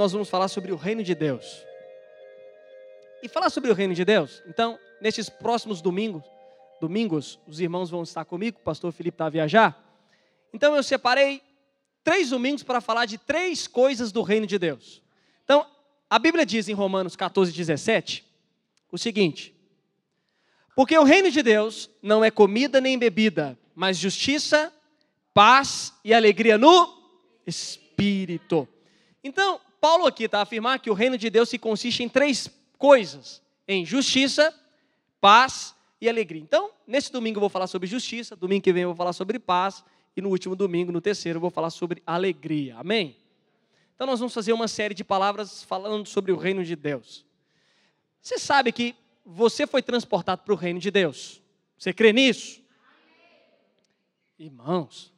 nós vamos falar sobre o reino de Deus. E falar sobre o reino de Deus, então, nesses próximos domingos, domingos, os irmãos vão estar comigo, o pastor Felipe está a viajar. Então eu separei três domingos para falar de três coisas do reino de Deus. Então, a Bíblia diz em Romanos 14, 17, o seguinte: Porque o reino de Deus não é comida nem bebida, mas justiça, paz e alegria no Espírito. Então, Paulo aqui está a afirmar que o reino de Deus se consiste em três coisas: em justiça, paz e alegria. Então, nesse domingo eu vou falar sobre justiça, domingo que vem eu vou falar sobre paz, e no último domingo, no terceiro, eu vou falar sobre alegria. Amém? Então, nós vamos fazer uma série de palavras falando sobre o reino de Deus. Você sabe que você foi transportado para o reino de Deus. Você crê nisso? Irmãos,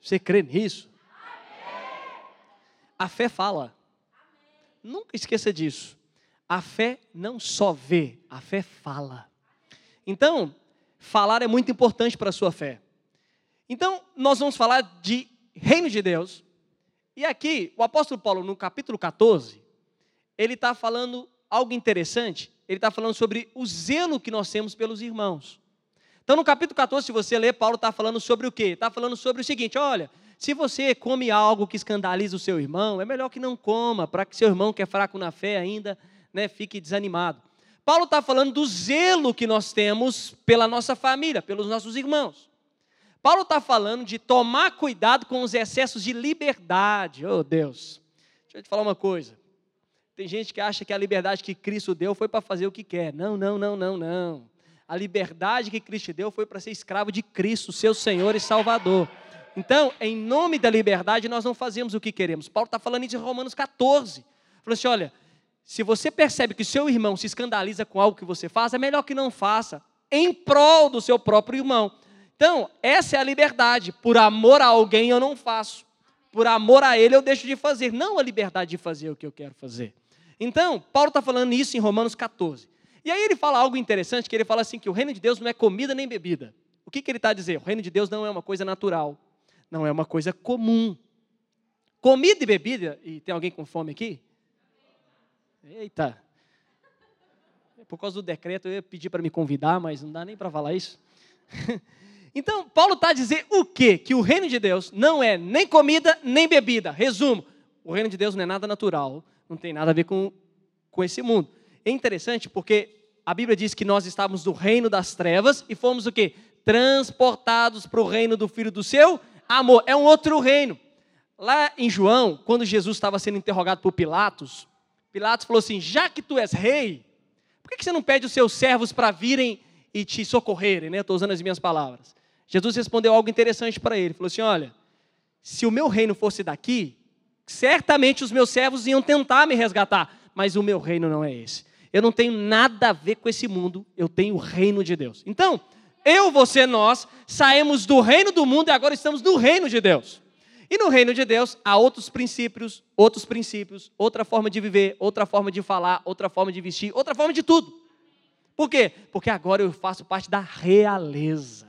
você crê nisso? A fé fala. Nunca esqueça disso. A fé não só vê, a fé fala. Então, falar é muito importante para a sua fé. Então, nós vamos falar de reino de Deus. E aqui, o apóstolo Paulo, no capítulo 14, ele está falando algo interessante. Ele está falando sobre o zelo que nós temos pelos irmãos. Então, no capítulo 14, se você ler, Paulo está falando sobre o quê? Está falando sobre o seguinte: olha, se você come algo que escandaliza o seu irmão, é melhor que não coma, para que seu irmão, que é fraco na fé ainda, né, fique desanimado. Paulo está falando do zelo que nós temos pela nossa família, pelos nossos irmãos. Paulo está falando de tomar cuidado com os excessos de liberdade. Oh Deus, deixa eu te falar uma coisa. Tem gente que acha que a liberdade que Cristo deu foi para fazer o que quer. Não, não, não, não, não. A liberdade que Cristo deu foi para ser escravo de Cristo, seu Senhor e Salvador. Então, em nome da liberdade, nós não fazemos o que queremos. Paulo está falando isso em Romanos 14. Falou assim: olha, se você percebe que seu irmão se escandaliza com algo que você faz, é melhor que não faça, em prol do seu próprio irmão. Então, essa é a liberdade. Por amor a alguém eu não faço. Por amor a ele eu deixo de fazer. Não a liberdade de fazer o que eu quero fazer. Então, Paulo está falando isso em Romanos 14. E aí ele fala algo interessante, que ele fala assim, que o reino de Deus não é comida nem bebida. O que, que ele está a dizer? O reino de Deus não é uma coisa natural. Não é uma coisa comum. Comida e bebida, e tem alguém com fome aqui? Eita. Por causa do decreto, eu ia pedir para me convidar, mas não dá nem para falar isso. Então, Paulo está a dizer o quê? Que o reino de Deus não é nem comida, nem bebida. Resumo, o reino de Deus não é nada natural, não tem nada a ver com, com esse mundo. É interessante porque a Bíblia diz que nós estávamos no reino das trevas e fomos o quê? Transportados para o reino do Filho do seu amor. É um outro reino. Lá em João, quando Jesus estava sendo interrogado por Pilatos, Pilatos falou assim: já que tu és rei, por que você não pede os seus servos para virem e te socorrerem? Né? Estou usando as minhas palavras. Jesus respondeu algo interessante para ele. Falou assim: olha, se o meu reino fosse daqui, certamente os meus servos iam tentar me resgatar, mas o meu reino não é esse. Eu não tenho nada a ver com esse mundo, eu tenho o reino de Deus. Então, eu, você, nós saímos do reino do mundo e agora estamos no reino de Deus. E no reino de Deus há outros princípios, outros princípios, outra forma de viver, outra forma de falar, outra forma de vestir, outra forma de tudo. Por quê? Porque agora eu faço parte da realeza.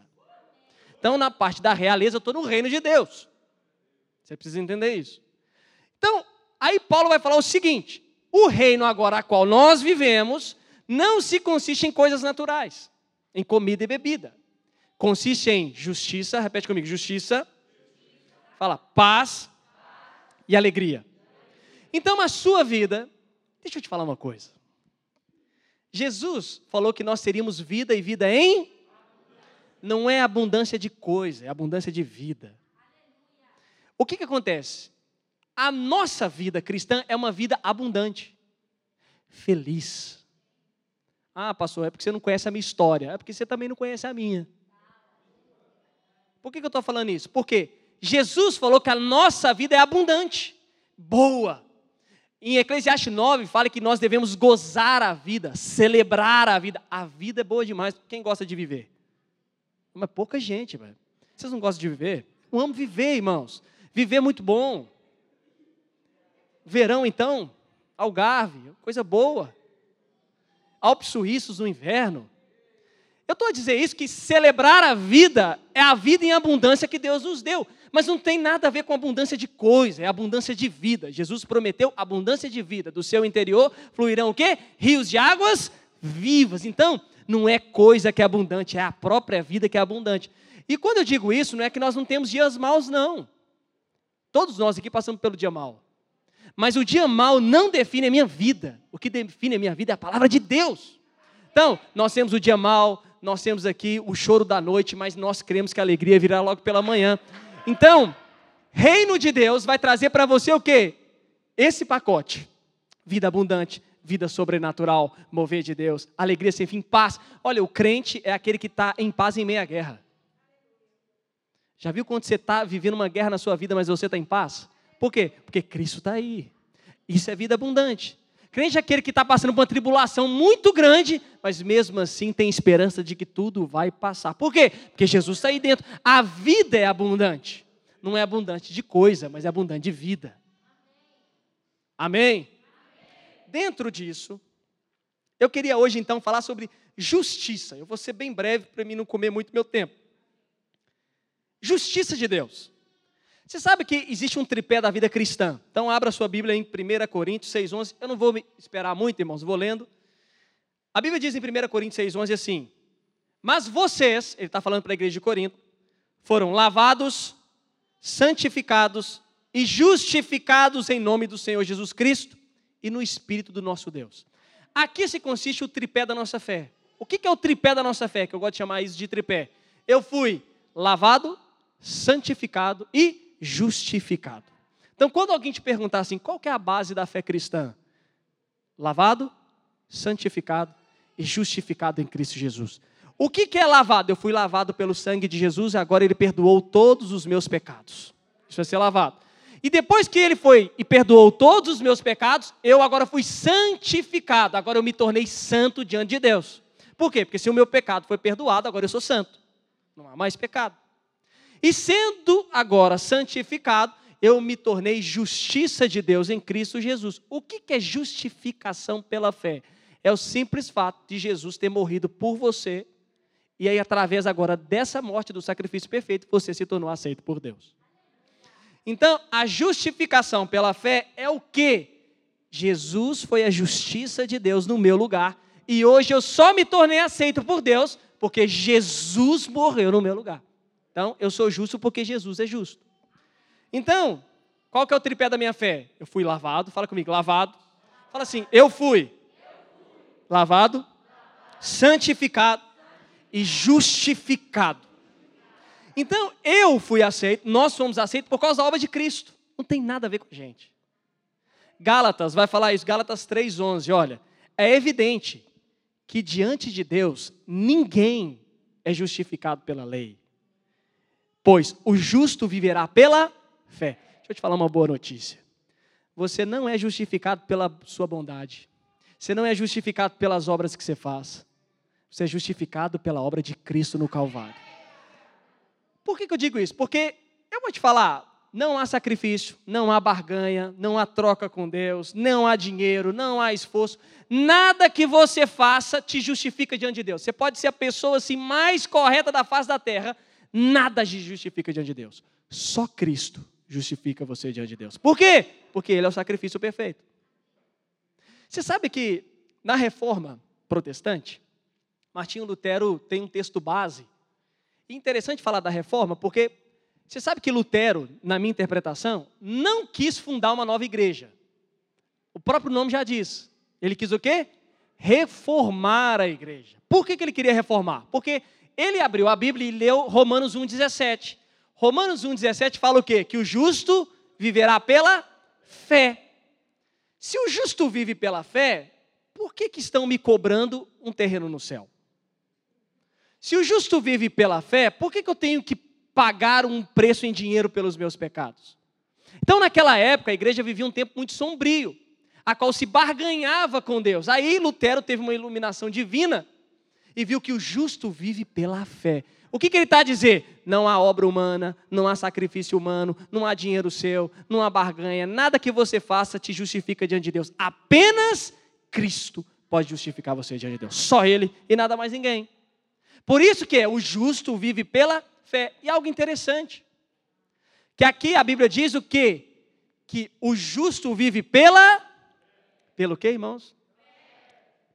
Então, na parte da realeza, eu estou no reino de Deus. Você precisa entender isso. Então, aí Paulo vai falar o seguinte: o reino agora a qual nós vivemos não se consiste em coisas naturais, em comida e bebida. Consiste em justiça, repete comigo, justiça, Fala, paz e alegria. Então, a sua vida, deixa eu te falar uma coisa. Jesus falou que nós teríamos vida e vida em. Não é abundância de coisa, é abundância de vida. O que, que acontece? A nossa vida cristã é uma vida abundante, feliz. Ah, pastor, é porque você não conhece a minha história, é porque você também não conhece a minha. Por que, que eu estou falando isso? Porque Jesus falou que a nossa vida é abundante, boa. Em Eclesiastes 9 fala que nós devemos gozar a vida, celebrar a vida. A vida é boa demais. Quem gosta de viver? Mas pouca gente, velho. Vocês não gostam de viver? Eu amo viver, irmãos. Viver é muito bom. Verão, então, Algarve, coisa boa. Alpes suíços no inverno. Eu estou a dizer isso que celebrar a vida é a vida em abundância que Deus nos deu. Mas não tem nada a ver com abundância de coisa, é abundância de vida. Jesus prometeu abundância de vida. Do seu interior fluirão o quê? Rios de águas vivas. Então, não é coisa que é abundante, é a própria vida que é abundante. E quando eu digo isso, não é que nós não temos dias maus, não. Todos nós aqui passamos pelo dia mau. Mas o dia mau não define a minha vida. O que define a minha vida é a palavra de Deus. Então, nós temos o dia mau, nós temos aqui o choro da noite, mas nós cremos que a alegria virá logo pela manhã. Então, reino de Deus vai trazer para você o quê? Esse pacote. Vida abundante, vida sobrenatural, mover de Deus, alegria sem fim, paz. Olha, o crente é aquele que está em paz em meia guerra. Já viu quando você está vivendo uma guerra na sua vida, mas você está em paz? Por quê? Porque Cristo está aí. Isso é vida abundante. Crente é aquele que está passando por uma tribulação muito grande, mas mesmo assim tem esperança de que tudo vai passar. Por quê? Porque Jesus está aí dentro. A vida é abundante. Não é abundante de coisa, mas é abundante de vida. Amém? Dentro disso, eu queria hoje então falar sobre justiça. Eu vou ser bem breve para mim não comer muito meu tempo. Justiça de Deus. Você sabe que existe um tripé da vida cristã. Então abra sua Bíblia em 1 Coríntios 6,11. Eu não vou esperar muito, irmãos, vou lendo. A Bíblia diz em 1 Coríntios 6,11 assim: Mas vocês, ele está falando para a igreja de Corinto, foram lavados, santificados e justificados em nome do Senhor Jesus Cristo e no Espírito do nosso Deus. Aqui se consiste o tripé da nossa fé. O que é o tripé da nossa fé? Que eu gosto de chamar isso de tripé. Eu fui lavado, santificado e justificado. Então, quando alguém te perguntar assim, qual é a base da fé cristã? Lavado, santificado e justificado em Cristo Jesus. O que, que é lavado? Eu fui lavado pelo sangue de Jesus e agora ele perdoou todos os meus pecados. Isso é ser lavado. E depois que ele foi e perdoou todos os meus pecados, eu agora fui santificado. Agora eu me tornei santo diante de Deus. Por quê? Porque se o meu pecado foi perdoado, agora eu sou santo. Não há mais pecado. E sendo agora santificado, eu me tornei justiça de Deus em Cristo Jesus. O que é justificação pela fé? É o simples fato de Jesus ter morrido por você, e aí, através agora dessa morte do sacrifício perfeito, você se tornou aceito por Deus. Então, a justificação pela fé é o que? Jesus foi a justiça de Deus no meu lugar, e hoje eu só me tornei aceito por Deus porque Jesus morreu no meu lugar. Então, eu sou justo porque Jesus é justo. Então, qual que é o tripé da minha fé? Eu fui lavado, fala comigo, lavado. Fala assim, eu fui lavado, santificado e justificado. Então, eu fui aceito, nós fomos aceitos por causa da obra de Cristo. Não tem nada a ver com a gente. Gálatas vai falar isso, Gálatas 3:11, olha, é evidente que diante de Deus ninguém é justificado pela lei. Pois o justo viverá pela fé. Deixa eu te falar uma boa notícia. Você não é justificado pela sua bondade. Você não é justificado pelas obras que você faz. Você é justificado pela obra de Cristo no Calvário. Por que, que eu digo isso? Porque eu vou te falar, não há sacrifício, não há barganha, não há troca com Deus, não há dinheiro, não há esforço. Nada que você faça te justifica diante de Deus. Você pode ser a pessoa assim, mais correta da face da terra, nada te justifica diante de Deus. Só Cristo justifica você diante de Deus. Por quê? Porque Ele é o sacrifício perfeito. Você sabe que na reforma protestante, Martinho Lutero tem um texto base. Interessante falar da reforma, porque você sabe que Lutero, na minha interpretação, não quis fundar uma nova igreja. O próprio nome já diz. Ele quis o quê? Reformar a igreja. Por que, que ele queria reformar? Porque ele abriu a Bíblia e leu Romanos 1,17. Romanos 1,17 fala o quê? Que o justo viverá pela fé. Se o justo vive pela fé, por que, que estão me cobrando um terreno no céu? Se o justo vive pela fé, por que, que eu tenho que pagar um preço em dinheiro pelos meus pecados. Então, naquela época, a igreja vivia um tempo muito sombrio, a qual se barganhava com Deus. Aí Lutero teve uma iluminação divina e viu que o justo vive pela fé. O que, que ele está a dizer? Não há obra humana, não há sacrifício humano, não há dinheiro seu, não há barganha, nada que você faça te justifica diante de Deus. Apenas Cristo pode justificar você diante de Deus. Só Ele e nada mais ninguém. Por isso que é, o justo vive pela fé. E algo interessante. Que aqui a Bíblia diz o quê? Que o justo vive pela. Pelo quê, irmãos?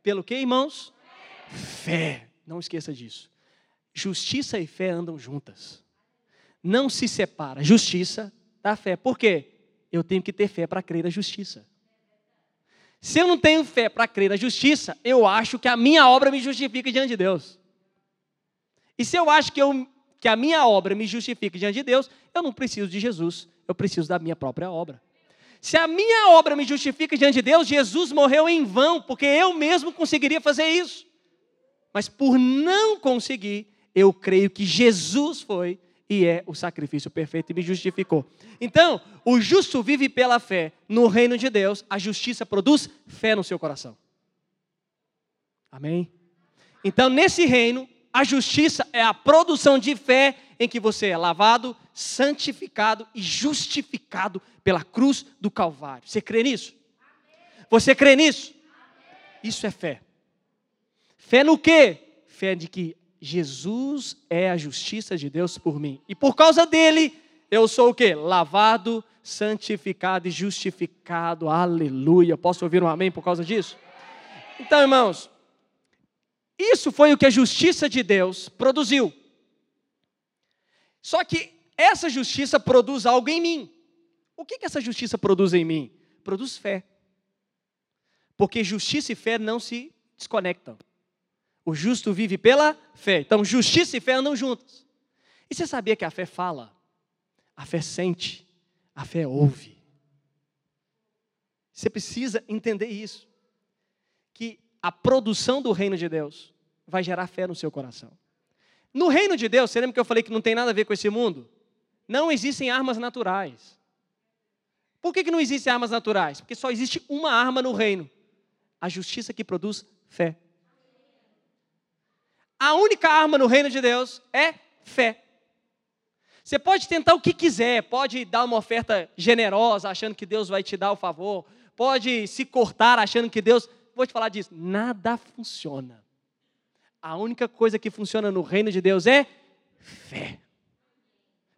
Pelo quê, irmãos? Fé. Não esqueça disso. Justiça e fé andam juntas. Não se separa justiça da fé. Por quê? Eu tenho que ter fé para crer na justiça. Se eu não tenho fé para crer na justiça, eu acho que a minha obra me justifica diante de Deus. E se eu acho que, eu, que a minha obra me justifica diante de Deus, eu não preciso de Jesus, eu preciso da minha própria obra. Se a minha obra me justifica diante de Deus, Jesus morreu em vão, porque eu mesmo conseguiria fazer isso. Mas por não conseguir, eu creio que Jesus foi e é o sacrifício perfeito e me justificou. Então, o justo vive pela fé. No reino de Deus, a justiça produz fé no seu coração. Amém? Então, nesse reino, a justiça é a produção de fé em que você é lavado, santificado e justificado pela cruz do Calvário. Você crê nisso? Você crê nisso? Isso é fé. Fé no quê? Fé de que Jesus é a justiça de Deus por mim. E por causa dele, eu sou o quê? Lavado, santificado e justificado. Aleluia. Posso ouvir um amém por causa disso? Então, irmãos, isso foi o que a justiça de Deus produziu. Só que essa justiça produz algo em mim. O que, que essa justiça produz em mim? Produz fé. Porque justiça e fé não se desconectam. O justo vive pela fé. Então, justiça e fé andam juntos. E você sabia que a fé fala? A fé sente, a fé ouve. Você precisa entender isso. Que a produção do reino de Deus vai gerar fé no seu coração. No reino de Deus, você lembra que eu falei que não tem nada a ver com esse mundo? Não existem armas naturais. Por que, que não existem armas naturais? Porque só existe uma arma no reino: a justiça que produz fé. A única arma no reino de Deus é fé. Você pode tentar o que quiser, pode dar uma oferta generosa, achando que Deus vai te dar o favor, pode se cortar achando que Deus. Vou te falar disso, nada funciona. A única coisa que funciona no reino de Deus é fé.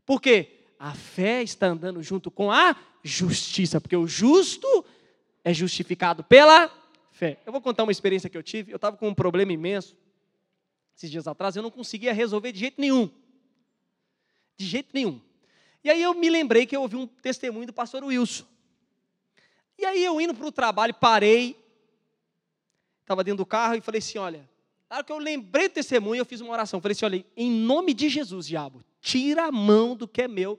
Por quê? A fé está andando junto com a justiça, porque o justo é justificado pela fé. Eu vou contar uma experiência que eu tive. Eu estava com um problema imenso esses dias atrás, eu não conseguia resolver de jeito nenhum. De jeito nenhum. E aí eu me lembrei que eu ouvi um testemunho do pastor Wilson. E aí eu indo para o trabalho, parei, estava dentro do carro e falei assim: olha, na hora que eu lembrei do testemunho, eu fiz uma oração. Falei assim: olha, em nome de Jesus, diabo, tira a mão do que é meu.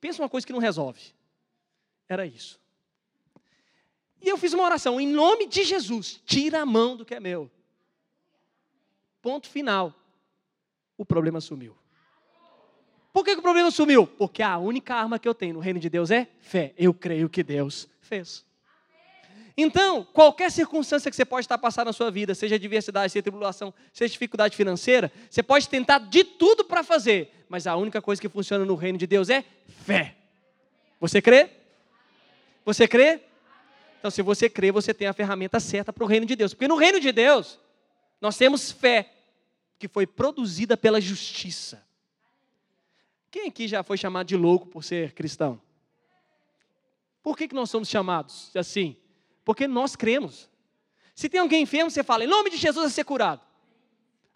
Pensa uma coisa que não resolve. Era isso. E eu fiz uma oração, em nome de Jesus, tira a mão do que é meu. Ponto final. O problema sumiu. Por que, que o problema sumiu? Porque a única arma que eu tenho no reino de Deus é fé. Eu creio que Deus fez. Então, qualquer circunstância que você pode estar passando na sua vida, seja adversidade, seja tribulação, seja dificuldade financeira, você pode tentar de tudo para fazer, mas a única coisa que funciona no reino de Deus é fé. Você crê? Você crê? Então, se você crê, você tem a ferramenta certa para o reino de Deus. Porque no reino de Deus, nós temos fé que foi produzida pela justiça. Quem aqui já foi chamado de louco por ser cristão? Por que, que nós somos chamados assim? Porque nós cremos. Se tem alguém enfermo, você fala, em nome de Jesus, vai ser curado.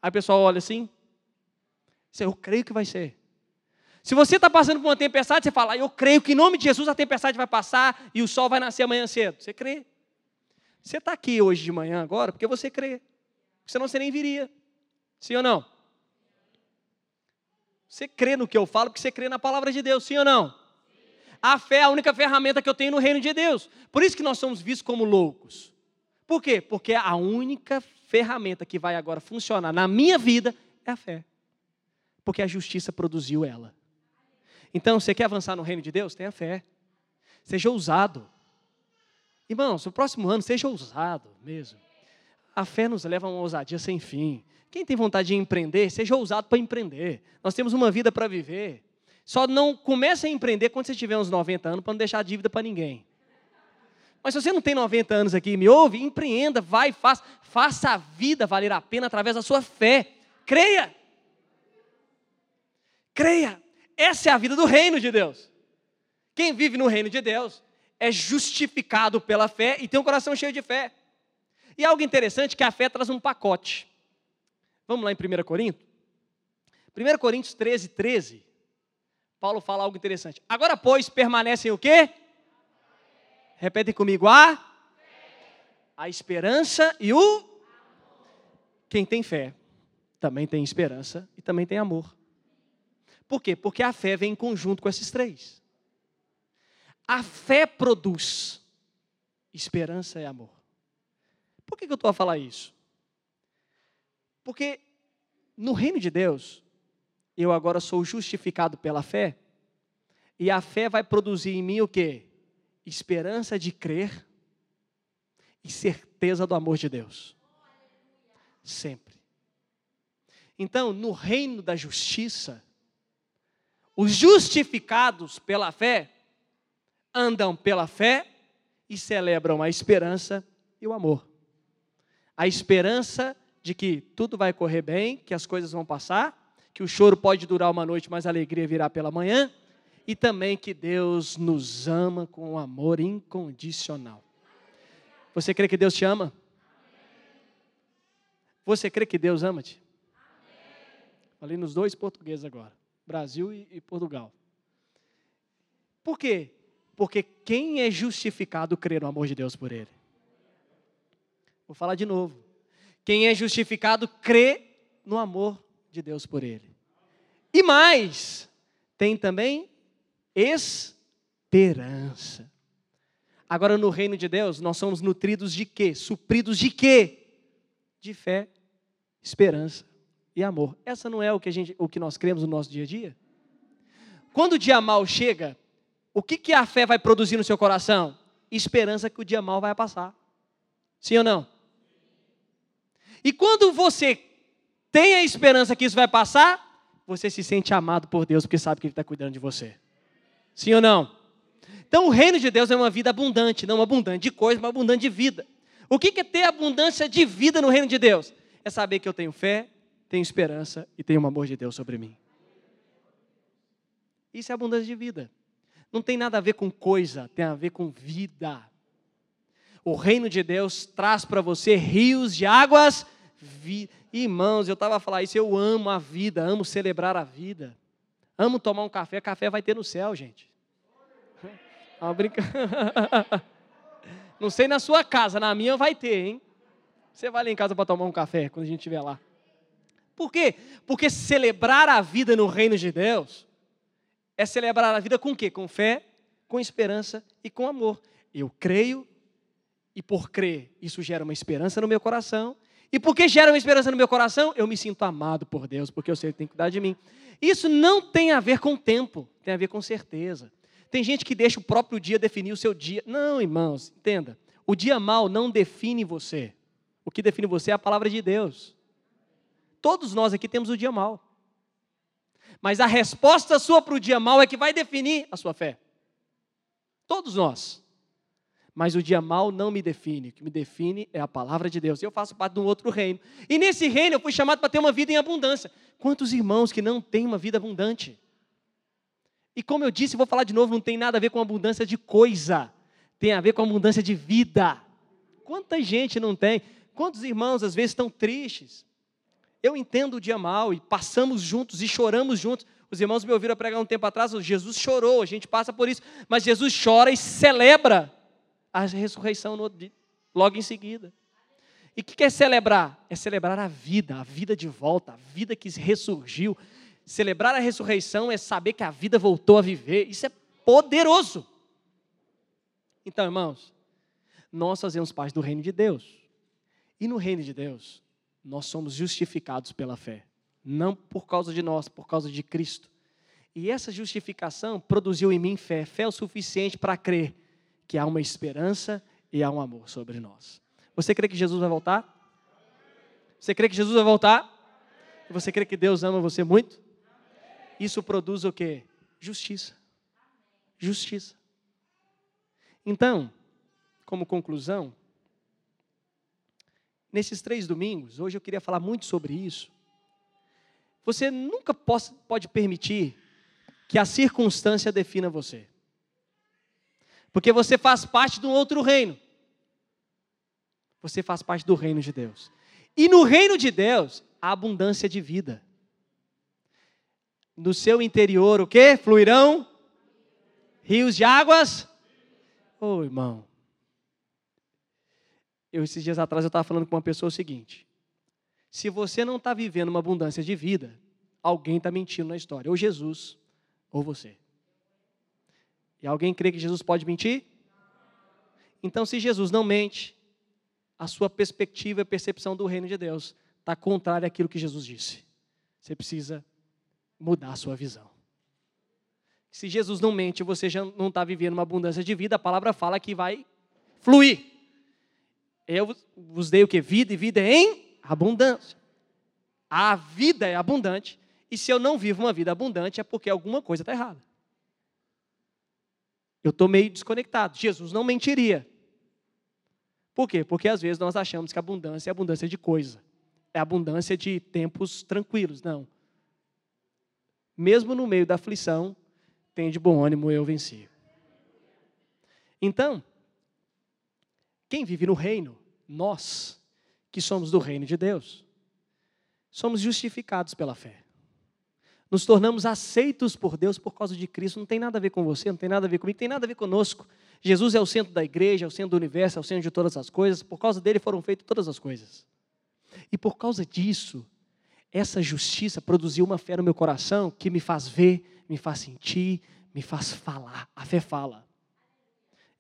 Aí o pessoal olha assim, eu creio que vai ser. Se você está passando por uma tempestade, você fala, eu creio que em nome de Jesus a tempestade vai passar e o sol vai nascer amanhã cedo. Você crê. Você está aqui hoje de manhã agora porque você crê. Senão você nem viria. Sim ou não? Você crê no que eu falo porque você crê na palavra de Deus, sim ou não? A fé é a única ferramenta que eu tenho no reino de Deus. Por isso que nós somos vistos como loucos. Por quê? Porque a única ferramenta que vai agora funcionar na minha vida é a fé. Porque a justiça produziu ela. Então, você quer avançar no reino de Deus? Tenha fé. Seja ousado. Irmãos, no próximo ano, seja ousado mesmo. A fé nos leva a uma ousadia sem fim. Quem tem vontade de empreender, seja ousado para empreender. Nós temos uma vida para viver. Só não comece a empreender quando você tiver uns 90 anos para não deixar dívida para ninguém. Mas se você não tem 90 anos aqui e me ouve, empreenda, vai, faça, faça a vida valer a pena através da sua fé. Creia. Creia. Essa é a vida do reino de Deus. Quem vive no reino de Deus é justificado pela fé e tem um coração cheio de fé. E algo interessante é que a fé traz um pacote. Vamos lá em 1 Coríntios? 1 Coríntios 13, 13. Paulo fala algo interessante. Agora, pois, permanecem o quê? Repetem comigo. A? A esperança e o? Quem tem fé também tem esperança e também tem amor. Por quê? Porque a fé vem em conjunto com esses três. A fé produz esperança e amor. Por que, eu estou a falar isso? Porque no reino de Deus, eu agora sou justificado pela fé, e a fé vai produzir em mim o quê? Esperança de crer e certeza do amor de Deus. Sempre. Então, no reino da justiça, os justificados pela fé andam pela fé e celebram a esperança e o amor. A esperança de que tudo vai correr bem, que as coisas vão passar, que o choro pode durar uma noite, mas a alegria virá pela manhã, e também que Deus nos ama com um amor incondicional. Você crê que Deus te ama? Você crê que Deus ama-te? Falei nos dois portugueses agora, Brasil e, Portugal. Por quê? Porque quem é justificado crê no amor de Deus por ele. Vou falar de novo. Quem é justificado crê no amor de Deus por ele. E mais, tem também esperança. Agora, no reino de Deus, nós somos nutridos de quê? Supridos de quê? De fé, esperança e amor. Essa não é o que, a gente, o que nós cremos no nosso dia a dia? Quando o dia mal chega, o que, que a fé vai produzir no seu coração? Esperança que o dia mal vai passar. Sim ou não? E quando você tem a esperança que isso vai passar, você se sente amado por Deus porque sabe que Ele está cuidando de você. Sim ou não? Então o reino de Deus é uma vida abundante, não abundante de coisas, mas abundante de vida. O que é ter abundância de vida no reino de Deus? É saber que eu tenho fé, tenho esperança e tenho o amor de Deus sobre mim. Isso é abundância de vida. Não tem nada a ver com coisa, tem a ver com vida. O reino de Deus traz para você rios de águas vida. Irmãos, eu estava a falar isso, eu amo a vida, amo celebrar a vida. Amo tomar um café, café vai ter no céu, gente. Brinca... Não sei na sua casa, na minha vai ter, hein? Você vai lá em casa para tomar um café quando a gente estiver lá. Por quê? Porque celebrar a vida no reino de Deus é celebrar a vida com quê? Com fé, com esperança e com amor. Eu creio e por crer, isso gera uma esperança no meu coração e porque gera uma esperança no meu coração, eu me sinto amado por Deus, porque eu sei que tem que cuidar de mim. Isso não tem a ver com tempo, tem a ver com certeza. Tem gente que deixa o próprio dia definir o seu dia. Não, irmãos, entenda. O dia mal não define você. O que define você é a palavra de Deus. Todos nós aqui temos o dia mal. Mas a resposta sua para o dia mal é que vai definir a sua fé. Todos nós mas o dia mal não me define. O que me define é a palavra de Deus. Eu faço parte de um outro reino. E nesse reino eu fui chamado para ter uma vida em abundância. Quantos irmãos que não têm uma vida abundante? E como eu disse, vou falar de novo, não tem nada a ver com abundância de coisa. Tem a ver com abundância de vida. Quanta gente não tem? Quantos irmãos às vezes estão tristes? Eu entendo o dia mal e passamos juntos e choramos juntos. Os irmãos me ouviram pregar um tempo atrás, Jesus chorou, a gente passa por isso, mas Jesus chora e celebra a ressurreição logo em seguida. E o que é celebrar? É celebrar a vida, a vida de volta, a vida que ressurgiu. Celebrar a ressurreição é saber que a vida voltou a viver. Isso é poderoso. Então, irmãos, nós fazemos parte do reino de Deus. E no reino de Deus, nós somos justificados pela fé. Não por causa de nós, por causa de Cristo. E essa justificação produziu em mim fé, fé o suficiente para crer que há uma esperança e há um amor sobre nós. Você crê que Jesus vai voltar? Você crê que Jesus vai voltar? Você crê que Deus ama você muito? Isso produz o que? Justiça. Justiça. Então, como conclusão, nesses três domingos, hoje eu queria falar muito sobre isso. Você nunca pode permitir que a circunstância defina você. Porque você faz parte de um outro reino. Você faz parte do reino de Deus. E no reino de Deus, a abundância de vida. No seu interior, o que? Fluirão rios de águas. Ô oh, irmão. Eu, esses dias atrás, eu estava falando com uma pessoa o seguinte: se você não está vivendo uma abundância de vida, alguém está mentindo na história, ou Jesus, ou você. E alguém crê que Jesus pode mentir? Então, se Jesus não mente, a sua perspectiva e percepção do reino de Deus está contrária àquilo que Jesus disse. Você precisa mudar a sua visão. Se Jesus não mente, você já não está vivendo uma abundância de vida, a palavra fala que vai fluir. Eu vos dei o que? Vida e vida em abundância. A vida é abundante, e se eu não vivo uma vida abundante é porque alguma coisa está errada. Eu estou meio desconectado. Jesus não mentiria. Por quê? Porque às vezes nós achamos que abundância é abundância de coisa. É abundância de tempos tranquilos. Não. Mesmo no meio da aflição, tem de bom ânimo, eu venci. Então, quem vive no reino, nós, que somos do reino de Deus, somos justificados pela fé. Nos tornamos aceitos por Deus por causa de Cristo. Não tem nada a ver com você, não tem nada a ver comigo, tem nada a ver conosco. Jesus é o centro da igreja, é o centro do universo, é o centro de todas as coisas. Por causa dele foram feitas todas as coisas. E por causa disso, essa justiça produziu uma fé no meu coração que me faz ver, me faz sentir, me faz falar. A fé fala.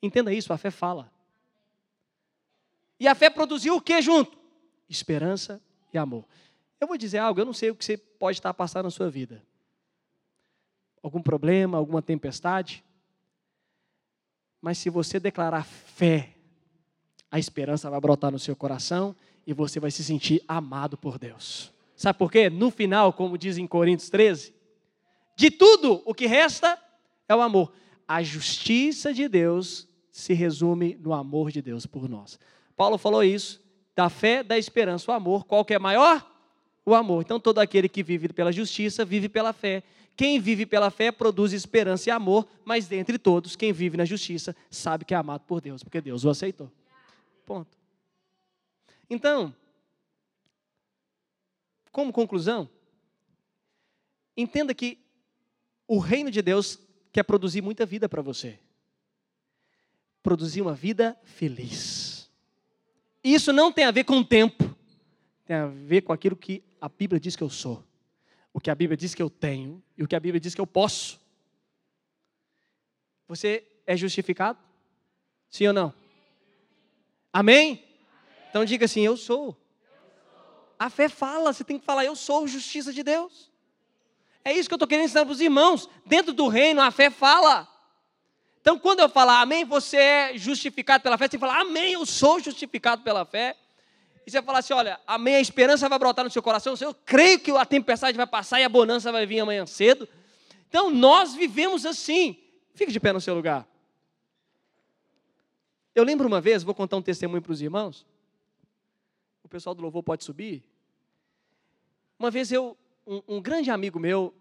Entenda isso, a fé fala. E a fé produziu o que junto? Esperança e amor. Eu vou dizer algo, eu não sei o que você pode estar passando na sua vida. Algum problema, alguma tempestade. Mas se você declarar fé, a esperança vai brotar no seu coração e você vai se sentir amado por Deus. Sabe por quê? No final, como diz em Coríntios 13, de tudo o que resta é o amor. A justiça de Deus se resume no amor de Deus por nós. Paulo falou isso, da fé, da esperança, o amor, qual que é maior? O amor. Então todo aquele que vive pela justiça vive pela fé. Quem vive pela fé produz esperança e amor, mas dentre todos, quem vive na justiça sabe que é amado por Deus, porque Deus o aceitou. Ponto. Então, como conclusão, entenda que o reino de Deus quer produzir muita vida para você. Produzir uma vida feliz. Isso não tem a ver com o tempo, tem a ver com aquilo que a Bíblia diz que eu sou, o que a Bíblia diz que eu tenho e o que a Bíblia diz que eu posso. Você é justificado? Sim ou não? Amém? Então diga assim: Eu sou. A fé fala, você tem que falar: Eu sou justiça de Deus. É isso que eu estou querendo ensinar para os irmãos. Dentro do reino, a fé fala. Então, quando eu falar amém, você é justificado pela fé, você falar amém, eu sou justificado pela fé. E você falar assim: olha, amém, a esperança vai brotar no seu coração. Eu creio que a tempestade vai passar e a bonança vai vir amanhã cedo. Então, nós vivemos assim. Fique de pé no seu lugar. Eu lembro uma vez, vou contar um testemunho para os irmãos. O pessoal do louvor pode subir. Uma vez eu um, um grande amigo meu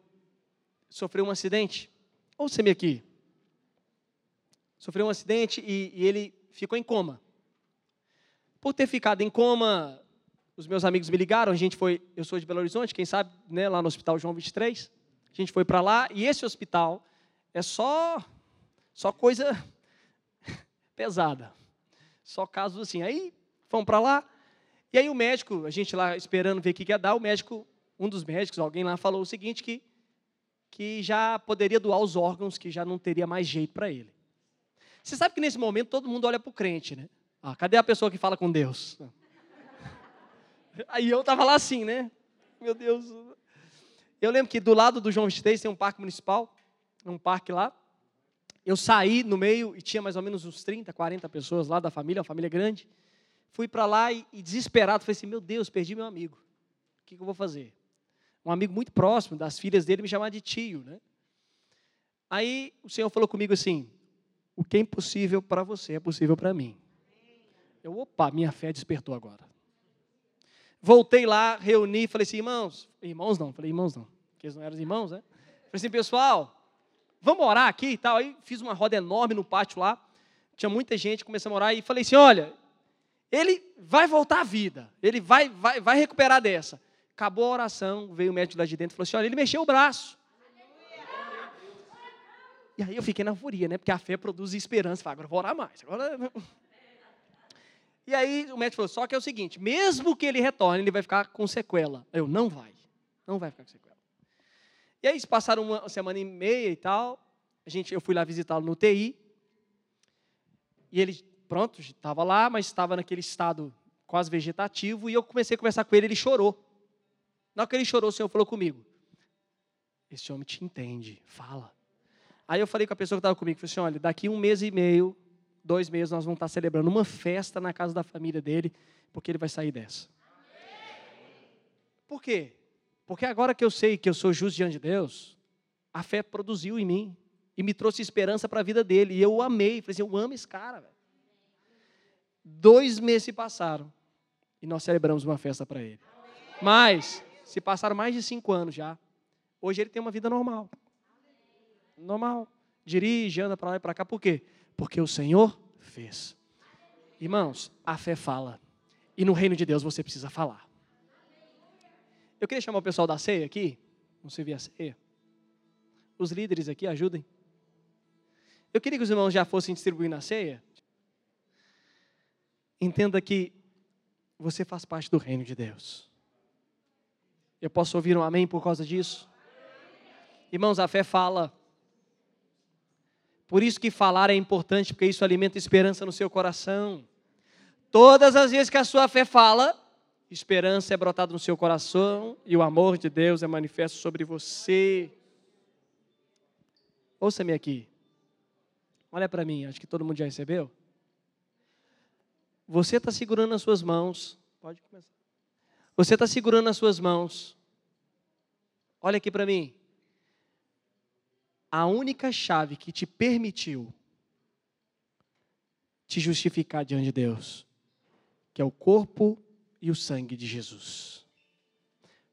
sofreu um acidente. Ouça-me aqui. Sofreu um acidente e, e ele ficou em coma. Por ter ficado em coma, os meus amigos me ligaram, a gente foi, eu sou de Belo Horizonte, quem sabe, né, lá no Hospital João 23. A gente foi para lá e esse hospital é só só coisa pesada. Só casos assim. Aí fomos para lá. E aí o médico, a gente lá esperando ver o que ia dar, o médico um dos médicos, alguém lá falou o seguinte que que já poderia doar os órgãos, que já não teria mais jeito para ele. Você sabe que nesse momento todo mundo olha para o crente, né? Ah, cadê a pessoa que fala com Deus? Aí eu estava lá assim, né? Meu Deus. Eu lembro que do lado do João 23 tem um parque municipal, um parque lá. Eu saí no meio e tinha mais ou menos uns 30, 40 pessoas lá da família, uma família grande. Fui para lá e, e, desesperado, falei assim: meu Deus, perdi meu amigo. O que, que eu vou fazer? um amigo muito próximo das filhas dele me chamava de tio, né? Aí o Senhor falou comigo assim: o que é impossível para você é possível para mim. Eu, opa, minha fé despertou agora. Voltei lá, reuni, falei assim, irmãos, irmãos não, falei irmãos não, porque eles não eram irmãos, né? Falei assim, pessoal, vamos orar aqui e tal. Aí fiz uma roda enorme no pátio lá. tinha muita gente, começou a orar e falei assim: olha, ele vai voltar à vida, ele vai, vai, vai recuperar dessa. Acabou a oração, veio o médico lá de dentro e falou assim: olha, ele mexeu o braço. E aí eu fiquei na furia, né? Porque a fé produz esperança. Falei, agora vou orar mais. Agora... E aí o médico falou: só que é o seguinte, mesmo que ele retorne, ele vai ficar com sequela. Eu, não vai. Não vai ficar com sequela. E aí passaram uma semana e meia e tal. A gente, eu fui lá visitá-lo no TI. E ele, pronto, estava lá, mas estava naquele estado quase vegetativo. E eu comecei a conversar com ele, ele chorou. Na hora que ele chorou, o Senhor falou comigo: Esse homem te entende, fala. Aí eu falei com a pessoa que estava comigo, falei assim, olha, daqui um mês e meio, dois meses, nós vamos estar celebrando uma festa na casa da família dele, porque ele vai sair dessa. Por quê? Porque agora que eu sei que eu sou justo diante de Deus, a fé produziu em mim e me trouxe esperança para a vida dele. E eu o amei. Falei assim, eu amo esse cara. Velho. Dois meses se passaram e nós celebramos uma festa para ele. Mas, se passaram mais de cinco anos já, hoje ele tem uma vida normal. Normal. Dirige, anda para lá e para cá. Por quê? Porque o Senhor fez. Irmãos, a fé fala. E no reino de Deus você precisa falar. Eu queria chamar o pessoal da ceia aqui. Não se vê a ceia. Os líderes aqui, ajudem. Eu queria que os irmãos já fossem distribuindo a ceia. Entenda que você faz parte do reino de Deus. Eu posso ouvir um amém por causa disso? Irmãos, a fé fala. Por isso que falar é importante, porque isso alimenta esperança no seu coração. Todas as vezes que a sua fé fala, esperança é brotada no seu coração e o amor de Deus é manifesto sobre você. Ouça-me aqui. Olha para mim, acho que todo mundo já recebeu. Você está segurando nas suas mãos. Pode começar. Você está segurando nas suas mãos. Olha aqui para mim. A única chave que te permitiu te justificar diante de Deus, que é o corpo e o sangue de Jesus.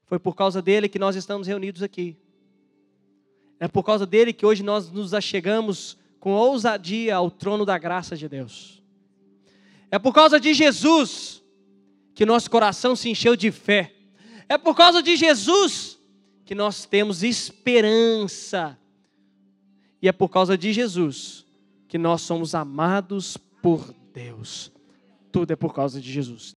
Foi por causa dele que nós estamos reunidos aqui. É por causa dele que hoje nós nos achegamos com ousadia ao trono da graça de Deus. É por causa de Jesus que nosso coração se encheu de fé. É por causa de Jesus que nós temos esperança. E é por causa de Jesus que nós somos amados por Deus. Tudo é por causa de Jesus.